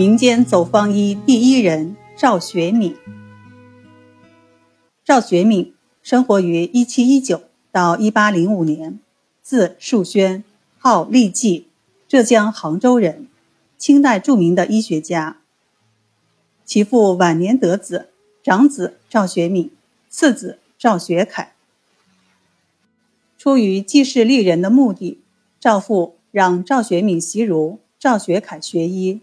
民间走方医第一人赵学敏。赵学敏生活于1719到1805年，字树轩，号立济，浙江杭州人，清代著名的医学家。其父晚年得子，长子赵学敏，次子赵学凯。出于济世利人的目的，赵父让赵学敏习儒，赵学凯学医。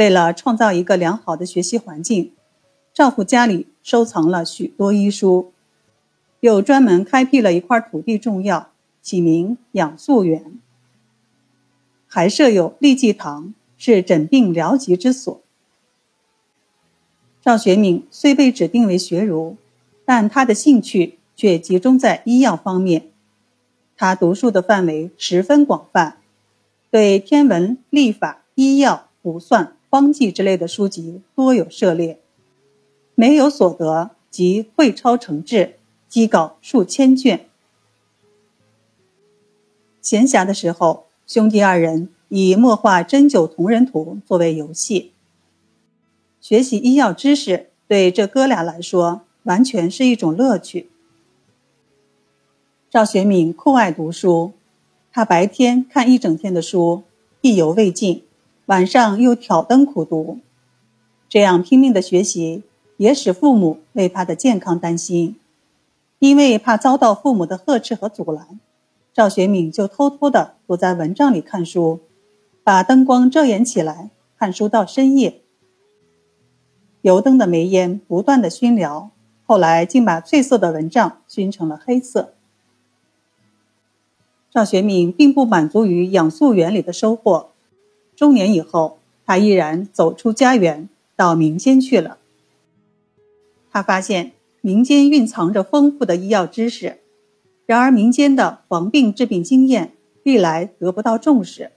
为了创造一个良好的学习环境，赵父家里收藏了许多医书，又专门开辟了一块土地种药，起名养素园，还设有利济堂，是诊病疗疾之所。赵学敏虽被指定为学儒，但他的兴趣却集中在医药方面，他读书的范围十分广泛，对天文、历法、医药、卜算。方剂之类的书籍多有涉猎，没有所得即会抄成志，积稿数千卷。闲暇的时候，兄弟二人以墨画针灸同人图作为游戏。学习医药知识对这哥俩来说完全是一种乐趣。赵学敏酷爱读书，他白天看一整天的书，意犹未尽。晚上又挑灯苦读，这样拼命的学习也使父母为他的健康担心。因为怕遭到父母的呵斥和阻拦，赵学敏就偷偷的躲在蚊帐里看书，把灯光遮掩起来，看书到深夜。油灯的煤烟不断的熏燎，后来竟把翠色的蚊帐熏成了黑色。赵学敏并不满足于养素园里的收获。中年以后，他毅然走出家园，到民间去了。他发现民间蕴藏着丰富的医药知识，然而民间的防病治病经验历来得不到重视。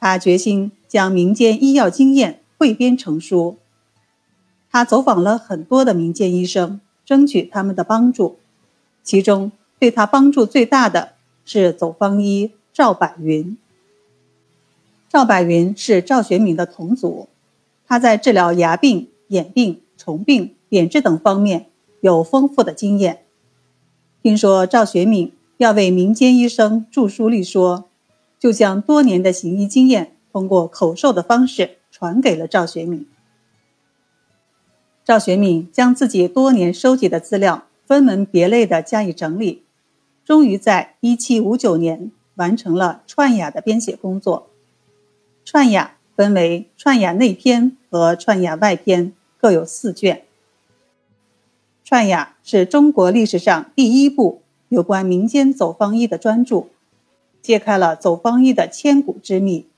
他决心将民间医药经验汇编成书。他走访了很多的民间医生，争取他们的帮助。其中对他帮助最大的是走方医赵柏云。赵柏云是赵学敏的同族，他在治疗牙病、眼病、虫病、扁治等方面有丰富的经验。听说赵学敏要为民间医生著书立说，就将多年的行医经验通过口授的方式传给了赵学敏。赵学敏将自己多年收集的资料分门别类的加以整理，终于在1759年完成了《串雅》的编写工作。《串雅》分为《串雅内篇》和《串雅外篇》，各有四卷。《串雅》是中国历史上第一部有关民间走方医的专著，揭开了走方医的千古之秘。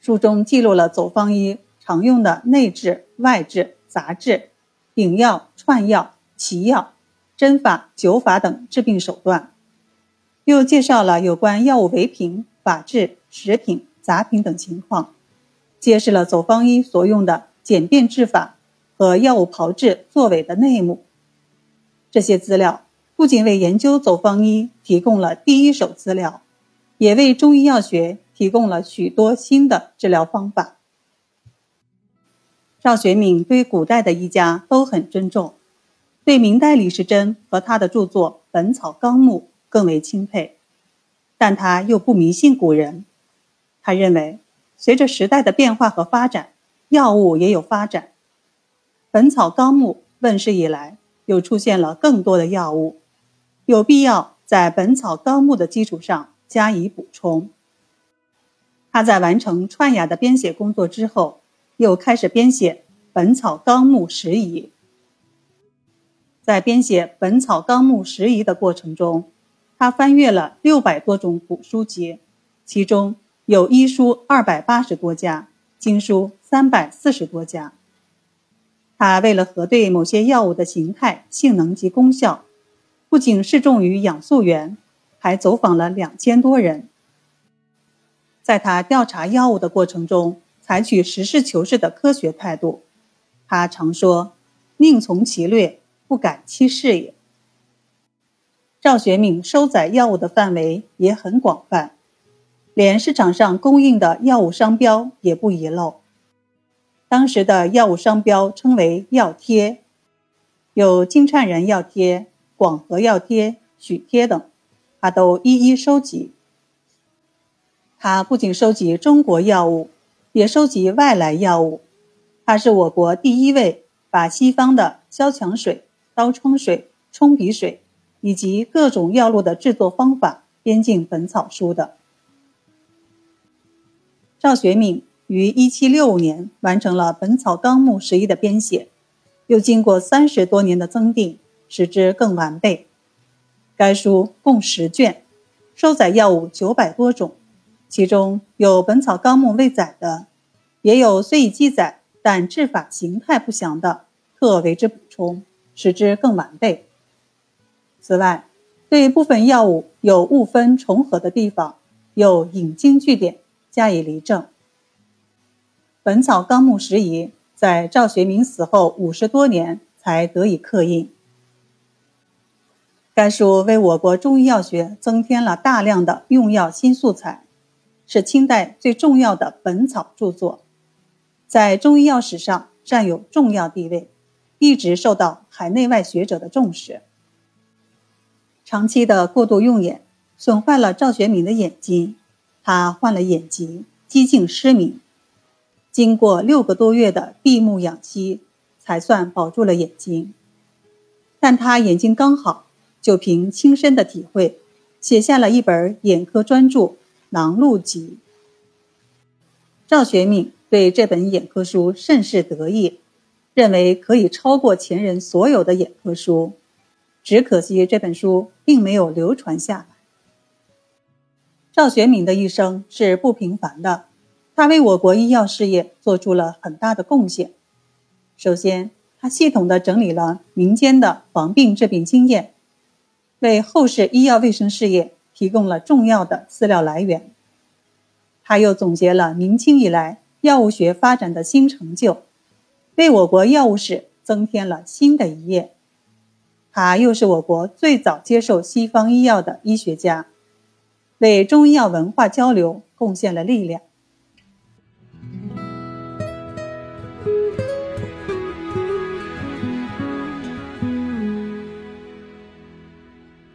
书中记录了走方医常用的内治、外治、杂治、顶药、串药、奇药、针法、灸法等治病手段，又介绍了有关药物为品、法治、食品。杂品等情况，揭示了走方医所用的简便治法和药物炮制作为的内幕。这些资料不仅为研究走方医提供了第一手资料，也为中医药学提供了许多新的治疗方法。赵学敏对古代的医家都很尊重，对明代李时珍和他的著作《本草纲目》更为钦佩，但他又不迷信古人。他认为，随着时代的变化和发展，药物也有发展。《本草纲目》问世以来，又出现了更多的药物，有必要在《本草纲目》的基础上加以补充。他在完成《串雅》的编写工作之后，又开始编写《本草纲目拾遗》。在编写《本草纲目拾遗》的过程中，他翻阅了六百多种古书籍，其中。有医书二百八十多家，经书三百四十多家。他为了核对某些药物的形态、性能及功效，不仅适重于养素园，还走访了两千多人。在他调查药物的过程中，采取实事求是的科学态度。他常说：“宁从其略，不改其事也。”赵学敏收载药物的范围也很广泛。连市场上供应的药物商标也不遗漏。当时的药物商标称为药贴，有金灿仁药贴、广和药贴、许贴等，他都一一收集。他不仅收集中国药物，也收集外来药物。他是我国第一位把西方的消强水、刀疮水、冲鼻水以及各种药物的制作方法编进本草书的。赵学敏于1765年完成了《本草纲目十一》的编写，又经过三十多年的增订，使之更完备。该书共十卷，收载药物九百多种。其中有《本草纲目》未载的，也有虽已记载但制法形态不详的，特为之补充，使之更完备。此外，对部分药物有误分重合的地方，又引经据典加以厘正。《本草纲目拾遗》在赵学明死后五十多年才得以刻印。该书为我国中医药学增添了大量的用药新素材。是清代最重要的本草著作，在中医药史上占有重要地位，一直受到海内外学者的重视。长期的过度用眼损坏了赵学敏的眼睛，他患了眼疾，几近失明。经过六个多月的闭目养息，才算保住了眼睛。但他眼睛刚好，就凭亲身的体会，写下了一本眼科专著。《囊录集》，赵学敏对这本眼科书甚是得意，认为可以超过前人所有的眼科书。只可惜这本书并没有流传下来。赵学敏的一生是不平凡的，他为我国医药事业做出了很大的贡献。首先，他系统地整理了民间的防病治病经验，为后世医药卫生事业。提供了重要的资料来源。他又总结了明清以来药物学发展的新成就，为我国药物史增添了新的一页。他又是我国最早接受西方医药的医学家，为中医药文化交流贡献了力量。